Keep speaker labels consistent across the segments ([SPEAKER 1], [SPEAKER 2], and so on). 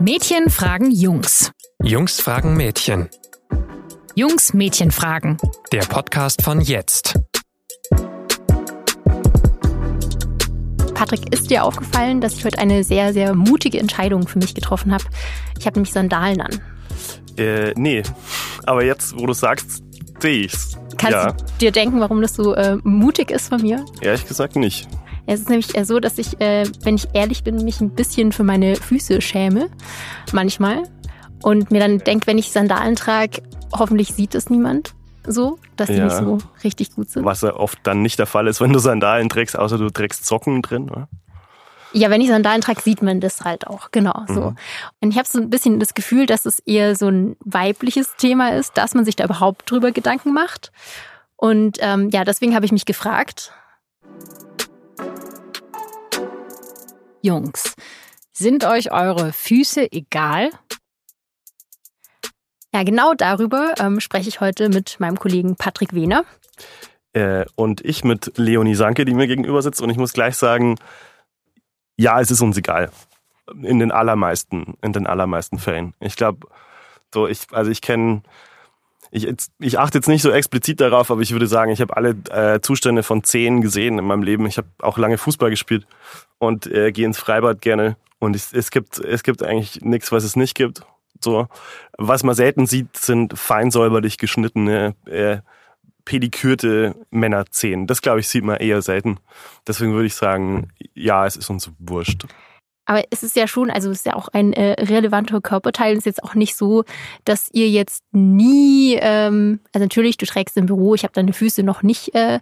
[SPEAKER 1] Mädchen fragen Jungs.
[SPEAKER 2] Jungs fragen Mädchen.
[SPEAKER 1] Jungs Mädchen fragen.
[SPEAKER 2] Der Podcast von jetzt.
[SPEAKER 3] Patrick, ist dir aufgefallen, dass ich heute eine sehr, sehr mutige Entscheidung für mich getroffen habe? Ich habe nämlich Sandalen an.
[SPEAKER 4] Äh, nee. Aber jetzt, wo du sagst, sehe ich's.
[SPEAKER 3] Kannst
[SPEAKER 4] ja.
[SPEAKER 3] du dir denken, warum das so äh, mutig ist von mir?
[SPEAKER 4] Ehrlich gesagt nicht.
[SPEAKER 3] Es ist nämlich äh, so, dass ich, äh, wenn ich ehrlich bin, mich ein bisschen für meine Füße schäme. Manchmal. Und mir dann denke, wenn ich Sandalen trage, hoffentlich sieht es niemand so, dass die
[SPEAKER 4] Ja.
[SPEAKER 3] nicht so richtig gut sind.
[SPEAKER 4] Was ja oft dann nicht der Fall ist, wenn du Sandalen trägst, außer du trägst Socken drin. Oder?
[SPEAKER 3] Ja, wenn ich Sandalen trage, sieht man das halt auch. Genau so. Und ich habe so ein bisschen das Gefühl, dass es eher so ein weibliches Thema ist, dass man sich da überhaupt drüber Gedanken macht. Und ähm, ja, deswegen habe ich mich gefragt,
[SPEAKER 1] Jungs, sind euch eure Füße egal?
[SPEAKER 3] ja, genau darüber ähm, spreche ich heute mit meinem Kollegen Patrick Wehner.
[SPEAKER 4] Äh, und ich mit Leonie Sanke, die mir gegenüber sitzt. Und ich muss gleich sagen, ja, es ist uns egal. In den allermeisten, in den allermeisten Fällen. Ich glaube, so ich, also ich kenne, ich, ich achte jetzt nicht so explizit darauf, aber ich würde sagen, ich habe alle äh, Zustände von zehn gesehen in meinem Leben. Ich habe auch lange Fußball gespielt und äh, gehe ins Freibad gerne. Und es, es gibt, es gibt eigentlich nichts, was es nicht gibt. So, was man selten sieht, sind fein säuberlich geschnittene, äh, pedikürte Männerzehen. Das glaube ich sieht man eher selten. Deswegen würde ich sagen, ja, es ist uns wurscht.
[SPEAKER 3] Aber es ist ja schon, also es ist ja auch ein äh, relevanter Körperteil. Es ist jetzt auch nicht so, dass ihr jetzt nie, ähm, also natürlich, du trägst im Büro, ich habe deine Füße noch nicht äh,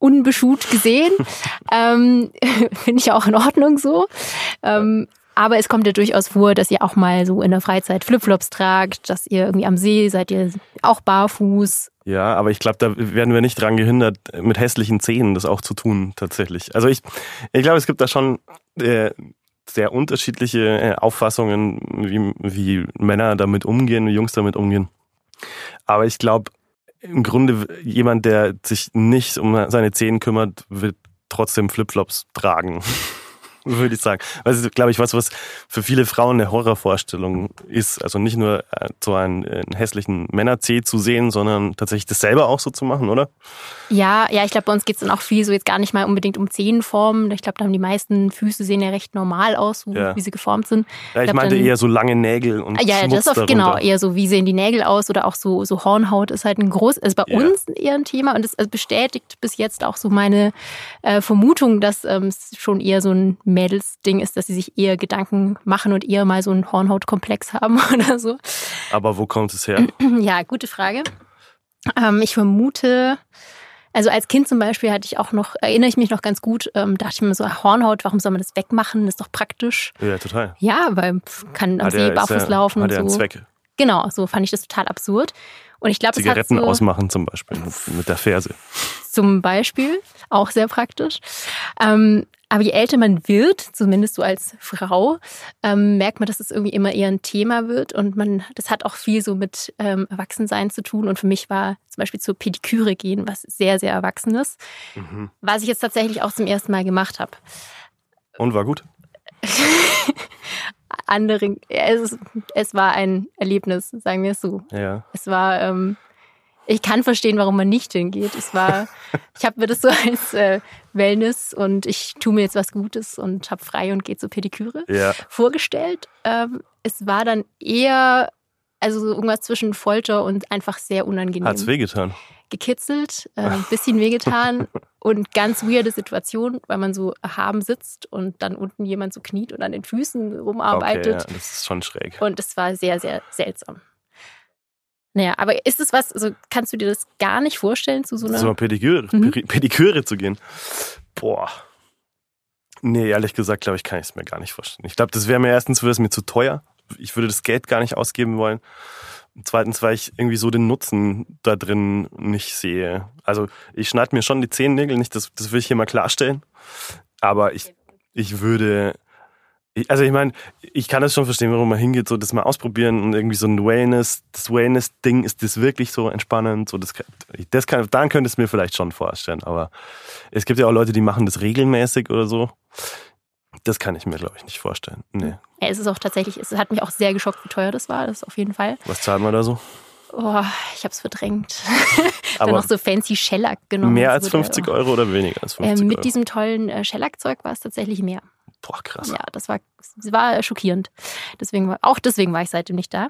[SPEAKER 3] unbeschut gesehen. ähm, Finde ich auch in Ordnung so. Ähm, aber es kommt ja durchaus vor, dass ihr auch mal so in der Freizeit Flipflops tragt, dass ihr irgendwie am See seid ihr auch barfuß.
[SPEAKER 4] Ja, aber ich glaube, da werden wir nicht dran gehindert, mit hässlichen Zähnen das auch zu tun, tatsächlich. Also ich, ich glaube, es gibt da schon äh, sehr unterschiedliche äh, Auffassungen, wie, wie Männer damit umgehen, wie Jungs damit umgehen. Aber ich glaube, im Grunde jemand, der sich nicht um seine Zähne kümmert, wird trotzdem Flipflops tragen. Würde ich sagen. Das ist, glaube ich, was, was für viele Frauen eine Horrorvorstellung ist. Also nicht nur äh, so einen, äh, einen hässlichen Männerzeh zu sehen, sondern tatsächlich das selber auch so zu machen, oder?
[SPEAKER 3] Ja, ja, ich glaube, bei uns geht's dann auch viel so jetzt gar nicht mal unbedingt um Zehenformen. Ich glaube, da haben die meisten Füße sehen ja recht normal aus, so
[SPEAKER 4] Ja.
[SPEAKER 3] wie sie geformt sind.
[SPEAKER 4] Ja, ich
[SPEAKER 3] glaub,
[SPEAKER 4] meinte
[SPEAKER 3] dann-
[SPEAKER 4] eher so lange Nägel und
[SPEAKER 3] Ah, Ja,
[SPEAKER 4] Schmutz
[SPEAKER 3] das ist oft
[SPEAKER 4] darunter.
[SPEAKER 3] genau eher so, wie sehen die Nägel aus oder auch so, so Hornhaut ist halt ein groß, ist bei
[SPEAKER 4] Ja.
[SPEAKER 3] uns eher ein Thema und es also bestätigt bis jetzt auch so meine äh, Vermutung, dass ähm, es schon eher so ein Mädelsding ist, dass sie sich eher Gedanken machen und eher mal so einen Hornhautkomplex haben oder so.
[SPEAKER 4] Aber wo kommt es her?
[SPEAKER 3] Ja, gute Frage. Ähm, ich vermute, also als Kind zum Beispiel hatte ich auch noch, erinnere ich mich noch ganz gut, ähm, dachte ich mir so, ah, Hornhaut, warum soll man das wegmachen? Das ist doch praktisch.
[SPEAKER 4] ja, total.
[SPEAKER 3] Ja, weil kann am
[SPEAKER 4] Hat
[SPEAKER 3] See
[SPEAKER 4] ist
[SPEAKER 3] barfuß
[SPEAKER 4] ja-
[SPEAKER 3] laufen
[SPEAKER 4] hat
[SPEAKER 3] und
[SPEAKER 4] ja einen
[SPEAKER 3] so.
[SPEAKER 4] Zweck.
[SPEAKER 3] Genau, so fand ich das total absurd. Und ich glaube,
[SPEAKER 4] Zigaretten
[SPEAKER 3] so,
[SPEAKER 4] ausmachen zum Beispiel mit, mit der Ferse.
[SPEAKER 3] zum Beispiel auch sehr praktisch. Ähm, aber je älter man wird, zumindest so als Frau, ähm, merkt man, dass es irgendwie immer eher ein Thema wird und man, das hat auch viel so mit ähm, Erwachsensein zu tun. Und für mich war zum Beispiel zur Pediküre gehen, was sehr, sehr Erwachsenes,
[SPEAKER 4] Mhm.
[SPEAKER 3] was ich jetzt tatsächlich auch zum ersten Mal gemacht habe.
[SPEAKER 4] Und war gut?
[SPEAKER 3] Andere, es, es war ein Erlebnis, sagen wir es so.
[SPEAKER 4] Ja.
[SPEAKER 3] Es war, ähm, ich kann verstehen, warum man nicht hingeht. Es war, ich habe mir das so als äh, Wellness und ich tue mir jetzt was Gutes und habe frei und gehe zur Pediküre
[SPEAKER 4] Ja.
[SPEAKER 3] vorgestellt. Ähm, es war dann eher, also so irgendwas zwischen Folter und einfach sehr unangenehm.
[SPEAKER 4] Hat's wehgetan?
[SPEAKER 3] Gekitzelt, äh, ein bisschen wehgetan und ganz weirde Situation, weil man so erhaben sitzt und dann unten jemand so kniet und an den Füßen
[SPEAKER 4] Okay,
[SPEAKER 3] rumarbeitet.
[SPEAKER 4] ja, das ist schon schräg.
[SPEAKER 3] Und es war sehr, sehr seltsam. Naja, aber ist es was, also kannst du dir das gar nicht vorstellen zu so einer.
[SPEAKER 4] So eine Pediküre,
[SPEAKER 3] Mhm.
[SPEAKER 4] Pediküre zu gehen. Boah. Nee, ehrlich gesagt, glaube ich, kann ich es mir gar nicht vorstellen. Ich glaube, das wäre mir erstens wäre es mir zu teuer. Ich würde das Geld gar nicht ausgeben wollen. Und zweitens, weil ich irgendwie so den Nutzen da drin nicht sehe. Also ich schneide mir schon die Zehennägel nicht, das, das will ich hier mal klarstellen. Aber ich, ich würde, also ich meine, ich kann das schon verstehen, warum man hingeht, so das mal ausprobieren und irgendwie so ein Wellness, das Wellness-Ding, ist das wirklich so entspannend? So das, das kann, dann könnte es mir vielleicht schon vorstellen. Aber es gibt ja auch Leute, die machen das regelmäßig oder so. Das kann ich mir, glaube ich, nicht vorstellen. Nee.
[SPEAKER 3] Ja, es ist auch tatsächlich, es hat mich auch sehr geschockt, wie teuer das war, das auf jeden Fall.
[SPEAKER 4] Was zahlen wir da so?
[SPEAKER 3] Oh, ich habe es verdrängt. Dann
[SPEAKER 4] Aber
[SPEAKER 3] noch so fancy Shellac genommen.
[SPEAKER 4] Mehr als
[SPEAKER 3] wurde-
[SPEAKER 4] 50 Euro oder weniger als 50
[SPEAKER 3] Ähm, mit
[SPEAKER 4] Euro?
[SPEAKER 3] diesem tollen äh, Shellac-Zeug war es tatsächlich mehr.
[SPEAKER 4] Boah, krass.
[SPEAKER 3] Ja, das war, das war schockierend. Deswegen war, auch deswegen war ich seitdem nicht da.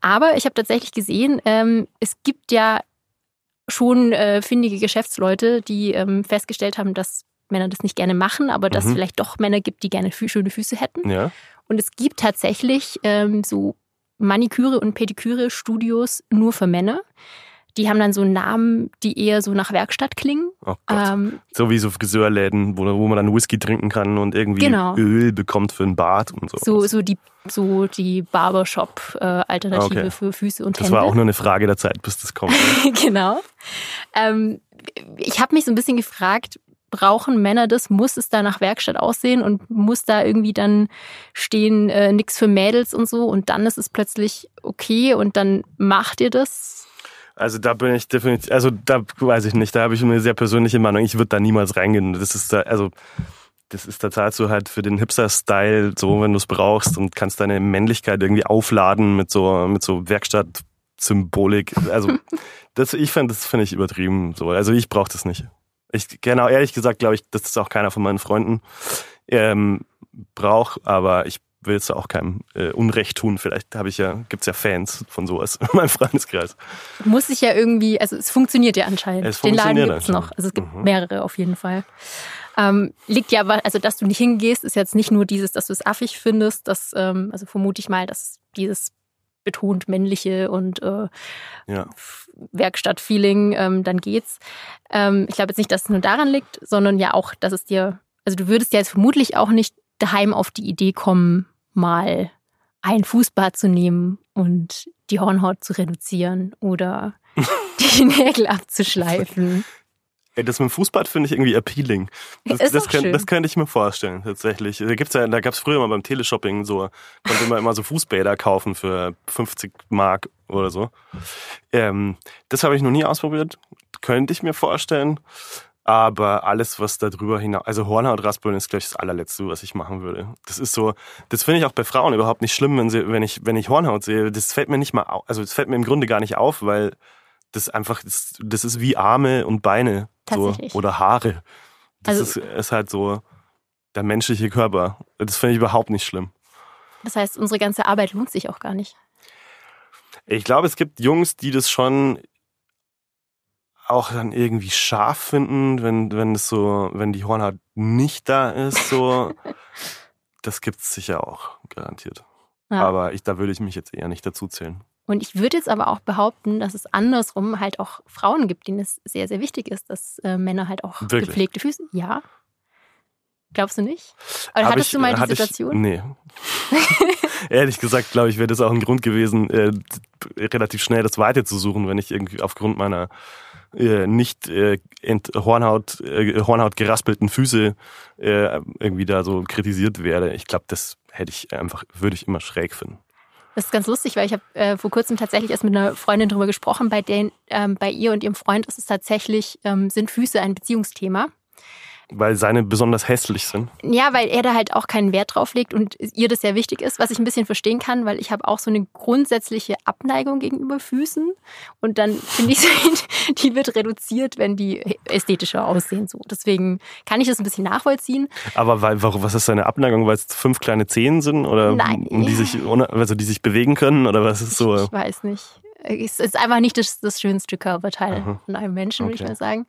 [SPEAKER 3] Aber ich habe tatsächlich gesehen, ähm, es gibt ja schon äh, findige Geschäftsleute, die ähm, festgestellt haben, dass Männer das nicht gerne machen, aber dass es
[SPEAKER 4] Mhm.
[SPEAKER 3] vielleicht doch Männer gibt, die gerne fü schöne Füße hätten.
[SPEAKER 4] Ja.
[SPEAKER 3] Und es gibt tatsächlich ähm, so Maniküre- und Pediküre-Studios nur für Männer. Die haben dann so Namen, die eher so nach Werkstatt klingen.
[SPEAKER 4] Oh.
[SPEAKER 3] Ähm,
[SPEAKER 4] so wie so Friseurläden, wo, wo man dann Whisky trinken kann und irgendwie
[SPEAKER 3] Genau.
[SPEAKER 4] Öl bekommt für ein Bad und so.
[SPEAKER 3] so, so die, so die Barbershop-Alternative
[SPEAKER 4] Okay.
[SPEAKER 3] für Füße und
[SPEAKER 4] das
[SPEAKER 3] Hände.
[SPEAKER 4] war auch nur eine Frage der Zeit, bis das kommt.
[SPEAKER 3] genau. Ähm, ich habe mich so ein bisschen gefragt, brauchen Männer das? Muss es da nach Werkstatt aussehen und muss da irgendwie dann stehen, äh, nix für Mädels und so und dann ist es plötzlich okay und dann macht ihr das?
[SPEAKER 4] Also da bin ich definitiv, also da weiß ich nicht, da habe ich eine sehr persönliche Meinung. Ich würde da niemals reingehen. Das ist da, also das ist da zahlst du halt für den Hipster-Style so, wenn du es brauchst und kannst deine Männlichkeit irgendwie aufladen mit so mit so Werkstatt-Symbolik. Also das, ich finde, das finde ich übertrieben. So, also ich brauche das nicht. Ich genau ehrlich gesagt glaube ich, das ist auch keiner von meinen Freunden ähm, braucht, aber ich will es auch keinem äh, Unrecht tun. Vielleicht habe ich ja, gibt's ja Fans von sowas in meinem Freundeskreis.
[SPEAKER 3] Muss ich ja irgendwie, also es funktioniert ja anscheinend.
[SPEAKER 4] Es
[SPEAKER 3] Den Laden
[SPEAKER 4] funktioniert
[SPEAKER 3] gibt's noch. Also es gibt
[SPEAKER 4] Mhm.
[SPEAKER 3] mehrere auf jeden Fall. Ähm, liegt ja, aber- also dass du nicht hingehst, ist jetzt nicht nur dieses, dass du es affig findest, dass, ähm, also vermute ich mal, dass dieses betont männliche und äh,
[SPEAKER 4] Ja.
[SPEAKER 3] Werkstatt-Feeling, ähm, dann geht's. Ähm, ich glaube jetzt nicht, dass es nur daran liegt, sondern ja auch, dass es dir, also du würdest ja jetzt vermutlich auch nicht daheim auf die Idee kommen, mal ein Fußbad zu nehmen und die Hornhaut zu reduzieren oder die Nägel abzuschleifen.
[SPEAKER 4] Ey, das mit dem Fußbad finde ich irgendwie appealing. Das,
[SPEAKER 3] Ist
[SPEAKER 4] das,
[SPEAKER 3] schön.
[SPEAKER 4] das könnte ich mir vorstellen, tatsächlich. Da gibt's ja, da gab's früher mal beim Teleshopping so, konnte man immer so Fußbäder kaufen für 50 Mark oder so. Ähm, das habe ich noch nie ausprobiert. Könnte ich mir vorstellen. Aber alles, was da drüber hinaus, also Hornhautraspeln ist, glaube ich, das allerletzte, was ich machen würde. Das ist so, das finde ich auch bei Frauen überhaupt nicht schlimm, wenn sie, wenn ich, wenn ich Hornhaut sehe. Das fällt mir nicht mal auf, also das fällt mir im Grunde gar nicht auf, weil das einfach, das, das ist wie Arme und Beine. So, oder Haare. Das
[SPEAKER 3] Also-
[SPEAKER 4] ist, ist halt so der menschliche Körper. Das finde ich überhaupt nicht schlimm.
[SPEAKER 3] Das heißt, unsere ganze Arbeit lohnt sich auch gar nicht.
[SPEAKER 4] Ich glaube, es gibt Jungs, die das schon auch dann irgendwie scharf finden, wenn, wenn es so, wenn die Hornhaut nicht da ist, so. das gibt's sicher auch, garantiert.
[SPEAKER 3] Ja.
[SPEAKER 4] Aber ich, da würde ich mich jetzt eher nicht dazu zählen.
[SPEAKER 3] Und ich würde jetzt aber auch behaupten, dass es andersrum halt auch Frauen gibt, denen es sehr, sehr wichtig ist, dass äh, Männer halt auch
[SPEAKER 4] Wirklich?
[SPEAKER 3] gepflegte Füße. Ja. Glaubst du nicht? Oder
[SPEAKER 4] Hab
[SPEAKER 3] hattest
[SPEAKER 4] ich-
[SPEAKER 3] du mal die Situation?
[SPEAKER 4] Ich, nee. Ehrlich gesagt, glaube ich, wäre das auch ein Grund gewesen, äh, relativ schnell das Weite zu suchen, wenn ich irgendwie aufgrund meiner äh, nicht äh, ent Hornhaut, äh, Hornhaut geraspelten Füße äh, irgendwie da so kritisiert werde. Ich glaube, das hätte ich einfach, würde ich immer schräg finden.
[SPEAKER 3] Das ist ganz lustig, weil ich habe äh, vor kurzem tatsächlich erst mit einer Freundin drüber gesprochen. Bei, den, ähm, bei ihr und ihrem Freund ist es tatsächlich, ähm, sind Füße ein Beziehungsthema.
[SPEAKER 4] Weil seine besonders hässlich sind.
[SPEAKER 3] Ja, weil er da halt auch keinen Wert drauf legt und ihr das sehr wichtig ist, was ich ein bisschen verstehen kann, weil ich habe auch so eine grundsätzliche Abneigung gegenüber Füßen und dann finde ich, die wird reduziert, wenn die ästhetischer aussehen. So, deswegen kann ich das ein bisschen nachvollziehen.
[SPEAKER 4] Aber weil, warum, was ist seine Abneigung? Weil es fünf kleine Zehen sind oder
[SPEAKER 3] Nein.
[SPEAKER 4] die sich, also die sich bewegen können oder was ist so?
[SPEAKER 3] Ich weiß nicht. Es ist einfach nicht das, das schönste Körperteil
[SPEAKER 4] Aha.
[SPEAKER 3] von einem Menschen, würde ich
[SPEAKER 4] Okay.
[SPEAKER 3] mal sagen.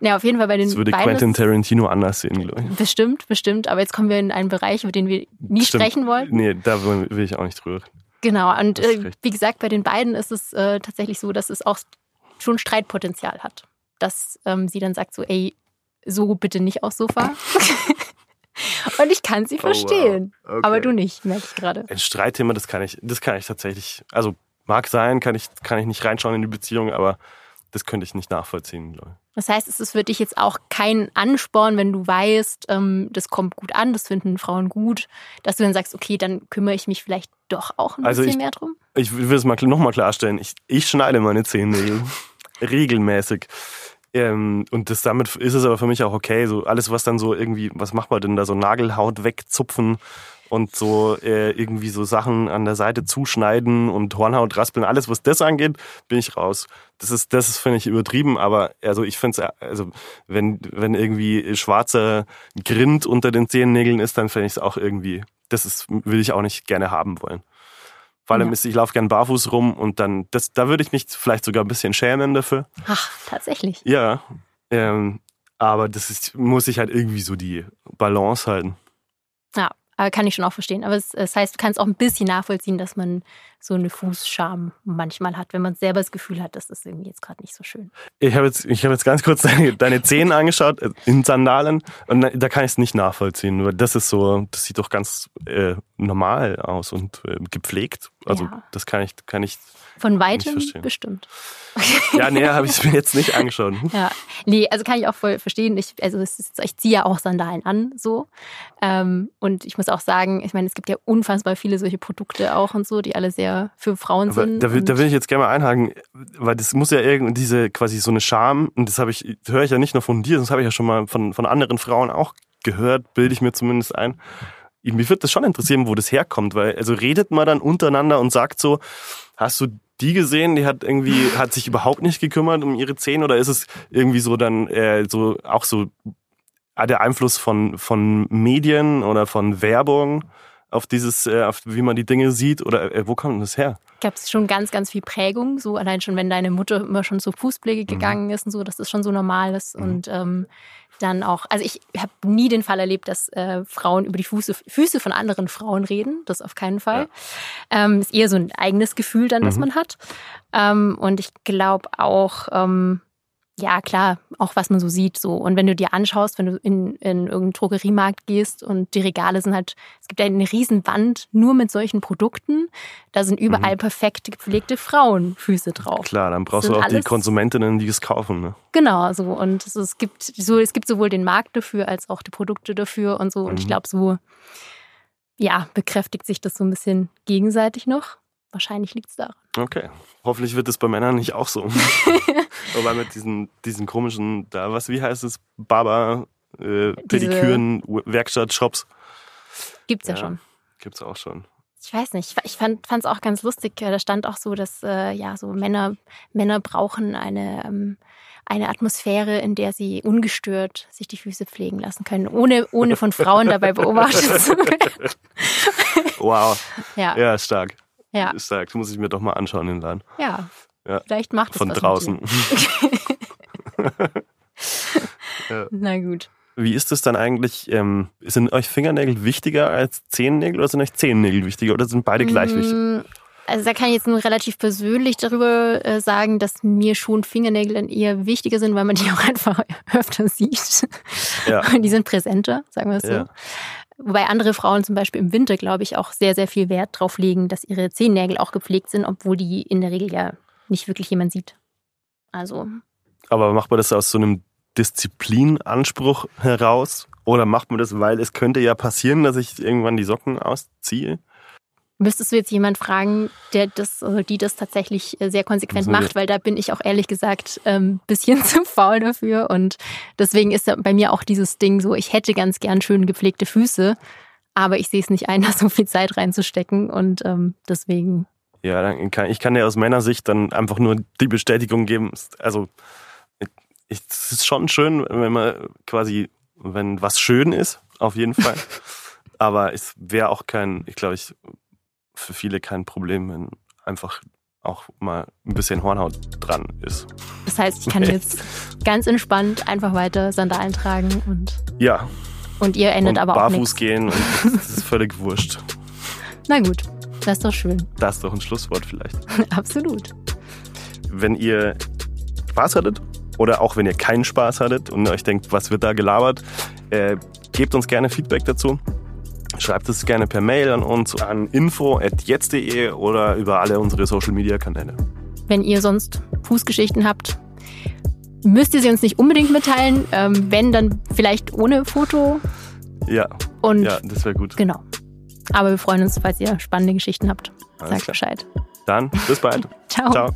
[SPEAKER 3] Ja, auf jeden Fall bei den
[SPEAKER 4] Das würde
[SPEAKER 3] beiden.
[SPEAKER 4] Quentin Tarantino anders sehen, glaube ich.
[SPEAKER 3] Bestimmt, bestimmt. Aber jetzt kommen wir in einen Bereich, über den wir nie
[SPEAKER 4] Stimmt.
[SPEAKER 3] sprechen wollen.
[SPEAKER 4] Nee, da will ich auch nicht drüber.
[SPEAKER 3] Genau. Und äh, wie gesagt, bei den beiden ist es äh, tatsächlich so, dass es auch schon Streitpotenzial hat. Dass ähm, sie dann sagt so, ey, so bitte nicht aufs Sofa. Und ich kann sie
[SPEAKER 4] Oh, wow.
[SPEAKER 3] verstehen.
[SPEAKER 4] Okay.
[SPEAKER 3] Aber du nicht, merke ich gerade.
[SPEAKER 4] Ein Streitthema, das kann ich, das kann ich tatsächlich, also mag sein, kann ich, kann ich nicht reinschauen in die Beziehung, aber das könnte ich nicht nachvollziehen, glaube ich.
[SPEAKER 3] Das heißt, es ist für dich jetzt auch kein Ansporn, wenn du weißt, ähm, das kommt gut an, das finden Frauen gut, dass du dann sagst, okay, dann kümmere ich mich vielleicht doch auch ein
[SPEAKER 4] Also
[SPEAKER 3] bisschen
[SPEAKER 4] ich-
[SPEAKER 3] mehr drum.
[SPEAKER 4] Ich will es mal nochmal klarstellen. Ich, ich schneide meine Zehennägel regelmäßig. Ähm, und das damit ist es aber für mich auch okay. So alles, was dann so irgendwie, was macht man denn da so Nagelhaut wegzupfen und so äh, irgendwie so Sachen an der Seite zuschneiden und Hornhaut raspeln, alles was das angeht, bin ich raus. Das ist, das ist finde ich übertrieben, aber also ich finde es, also wenn wenn irgendwie schwarzer Grind unter den Zehennägeln ist, dann finde ich es auch irgendwie, das ist will ich auch nicht gerne haben wollen. Vor allem
[SPEAKER 3] Ja.
[SPEAKER 4] ist, ich laufe gern barfuß rum und dann, das, da würde ich mich vielleicht sogar ein bisschen schämen dafür.
[SPEAKER 3] Ach, tatsächlich.
[SPEAKER 4] Ja, ähm, aber das ist, muss ich halt irgendwie so die Balance halten.
[SPEAKER 3] Ja, aber kann ich schon auch verstehen. Aber es, es heißt, du kannst auch ein bisschen nachvollziehen, dass man so eine Fußscham manchmal hat, wenn man selber das Gefühl hat, das ist irgendwie jetzt gerade nicht so schön.
[SPEAKER 4] Ich habe jetzt, ich habe jetzt ganz kurz deine, deine Zehen angeschaut äh, in Sandalen und da- kann ich es nicht nachvollziehen, weil das ist so, das sieht doch ganz äh, normal aus und äh, gepflegt. Also
[SPEAKER 3] Ja.
[SPEAKER 4] das kann ich, kann ich.
[SPEAKER 3] Von weitem
[SPEAKER 4] verstehen.
[SPEAKER 3] bestimmt.
[SPEAKER 4] Ja, nee, habe ich es mir jetzt nicht angeschaut.
[SPEAKER 3] Ja, nee, also kann ich auch voll verstehen. Ich, also ist, ich ziehe ja auch Sandalen an, so. Ähm, und ich muss auch sagen, ich meine, es gibt ja unfassbar viele solche Produkte auch und so, die alle sehr für Frauen
[SPEAKER 4] Aber
[SPEAKER 3] sind.
[SPEAKER 4] da, will, da will ich jetzt gerne mal einhaken, weil das muss ja irgendwie diese quasi so eine Scham, und das habe ich, höre ich ja nicht nur von dir, das habe ich ja schon mal von, von anderen Frauen auch gehört, bilde ich mir zumindest ein. Mich würde das schon interessieren, wo das herkommt, weil also redet man dann untereinander und sagt so, hast du die gesehen, die hat irgendwie, hat sich überhaupt nicht gekümmert um ihre Zähne oder ist es irgendwie so dann äh, so auch so ah, der Einfluss von, von Medien oder von Werbung auf dieses, äh, auf wie man die Dinge sieht oder äh, wo kommt das her?
[SPEAKER 3] gab es schon ganz, ganz viel Prägung. So allein schon, wenn deine Mutter immer schon zur Fußpflege gegangen ist und so, dass das schon so normal ist. Und ähm, dann auch, also ich habe nie den Fall erlebt, dass äh, Frauen über die Füße, Füße von anderen Frauen reden. Das auf keinen Fall. Ähm, ist eher so ein eigenes Gefühl dann, das
[SPEAKER 4] Mhm.
[SPEAKER 3] man hat. Ähm, und ich glaube auch, ähm, ja klar, auch was man so sieht. So. Und wenn du dir anschaust, wenn du in, in irgendeinen Drogeriemarkt gehst und die Regale sind halt, es gibt ja eine riesen Wand nur mit solchen Produkten, da sind überall perfekt gepflegte Frauenfüße drauf.
[SPEAKER 4] Klar, dann brauchst du auch die Konsumentinnen, die es kaufen. Ne?
[SPEAKER 3] Genau, so. Und es, es, gibt, so, es gibt sowohl den Markt dafür als auch die Produkte dafür und so. Und ich
[SPEAKER 4] Mhm.
[SPEAKER 3] glaube, so, ja, bekräftigt sich das so ein bisschen gegenseitig noch. Wahrscheinlich liegt es daran.
[SPEAKER 4] Okay. Hoffentlich wird es bei Männern nicht auch so. Wobei mit diesen, diesen komischen, da, was, wie heißt es? Barber, äh, Pediküren, Werkstattshops.
[SPEAKER 3] Gibt's ja,
[SPEAKER 4] Ja.
[SPEAKER 3] schon.
[SPEAKER 4] Gibt's auch schon.
[SPEAKER 3] Ich weiß nicht, ich fand es auch ganz lustig. äh, Da stand auch so, dass äh, ja so Männer Männer brauchen eine ähm, eine Atmosphäre, in der sie ungestört sich die Füße pflegen lassen können, ohne ohne von Frauen dabei beobachtet zu werden.
[SPEAKER 4] Wow.
[SPEAKER 3] Ja,
[SPEAKER 4] Ja, stark.
[SPEAKER 3] ja,
[SPEAKER 4] Stark. Das muss ich mir doch mal anschauen, den Laden.
[SPEAKER 3] ja.
[SPEAKER 4] Ja.
[SPEAKER 3] Vielleicht macht es
[SPEAKER 4] Von
[SPEAKER 3] was
[SPEAKER 4] draußen.
[SPEAKER 3] dir. Na gut.
[SPEAKER 4] Wie ist es dann eigentlich? Ähm, sind euch Fingernägel wichtiger als Zehennägel oder sind euch Zehennägel wichtiger oder sind beide gleich wichtig?
[SPEAKER 3] Mm, Also da kann ich jetzt nur relativ persönlich darüber äh, sagen, dass mir schon Fingernägel dann eher wichtiger sind, weil man die auch einfach öfter sieht.
[SPEAKER 4] Ja.
[SPEAKER 3] Und die sind präsenter, sagen wir es so.
[SPEAKER 4] Ja.
[SPEAKER 3] Wobei andere Frauen zum Beispiel im Winter, glaube ich, auch sehr, sehr viel Wert drauf legen, dass ihre Zehennägel auch gepflegt sind, obwohl die in der Regel ja nicht wirklich jemand sieht. Also,
[SPEAKER 4] Aber macht man das aus so einem Disziplinanspruch heraus? Oder macht man das, weil es könnte ja passieren, dass ich irgendwann die Socken ausziehe?
[SPEAKER 3] müsstest du jetzt jemand fragen, der das, also die das tatsächlich äh, sehr konsequent macht, weil da bin ich auch ehrlich gesagt ein ähm, bisschen zu faul dafür. Und deswegen ist bei mir auch dieses Ding so, ich hätte ganz gern schön gepflegte Füße, aber ich sehe es nicht ein, da so viel Zeit reinzustecken. Und ähm, deswegen,
[SPEAKER 4] Ja, dann kann, ich kann dir aus Männersicht dann einfach nur die Bestätigung geben. Also, es ist schon schön, wenn man quasi, wenn was schön ist, auf jeden Fall. Aber es wäre auch kein, ich glaube, ich, für viele kein Problem, wenn einfach auch mal ein bisschen Hornhaut dran ist.
[SPEAKER 3] das heißt, ich kann jetzt ganz entspannt einfach weiter Sandalen tragen und,
[SPEAKER 4] Ja,
[SPEAKER 3] und ihr ändert
[SPEAKER 4] und
[SPEAKER 3] aber auch
[SPEAKER 4] barfuß
[SPEAKER 3] nichts.
[SPEAKER 4] gehen und das ist völlig wurscht.
[SPEAKER 3] Na gut, das ist doch schön.
[SPEAKER 4] Das ist doch ein Schlusswort vielleicht.
[SPEAKER 3] Absolut.
[SPEAKER 4] wenn ihr Spaß hattet oder auch wenn ihr keinen Spaß hattet und euch denkt, was wird da gelabert, äh, gebt uns gerne Feedback dazu. Schreibt es gerne per Mail an uns an info.jetzt.de oder über alle unsere Social Media Kanäle.
[SPEAKER 3] Wenn ihr sonst Fußgeschichten habt, müsst ihr sie uns nicht unbedingt mitteilen. Ähm, wenn, dann vielleicht ohne Foto.
[SPEAKER 4] Ja,
[SPEAKER 3] Und
[SPEAKER 4] ja, das wäre gut.
[SPEAKER 3] genau. Aber wir freuen uns, falls ihr spannende Geschichten habt.
[SPEAKER 4] Alles
[SPEAKER 3] Sagt
[SPEAKER 4] klar.
[SPEAKER 3] Bescheid.
[SPEAKER 4] Dann bis bald.
[SPEAKER 3] Ciao.
[SPEAKER 4] Ciao.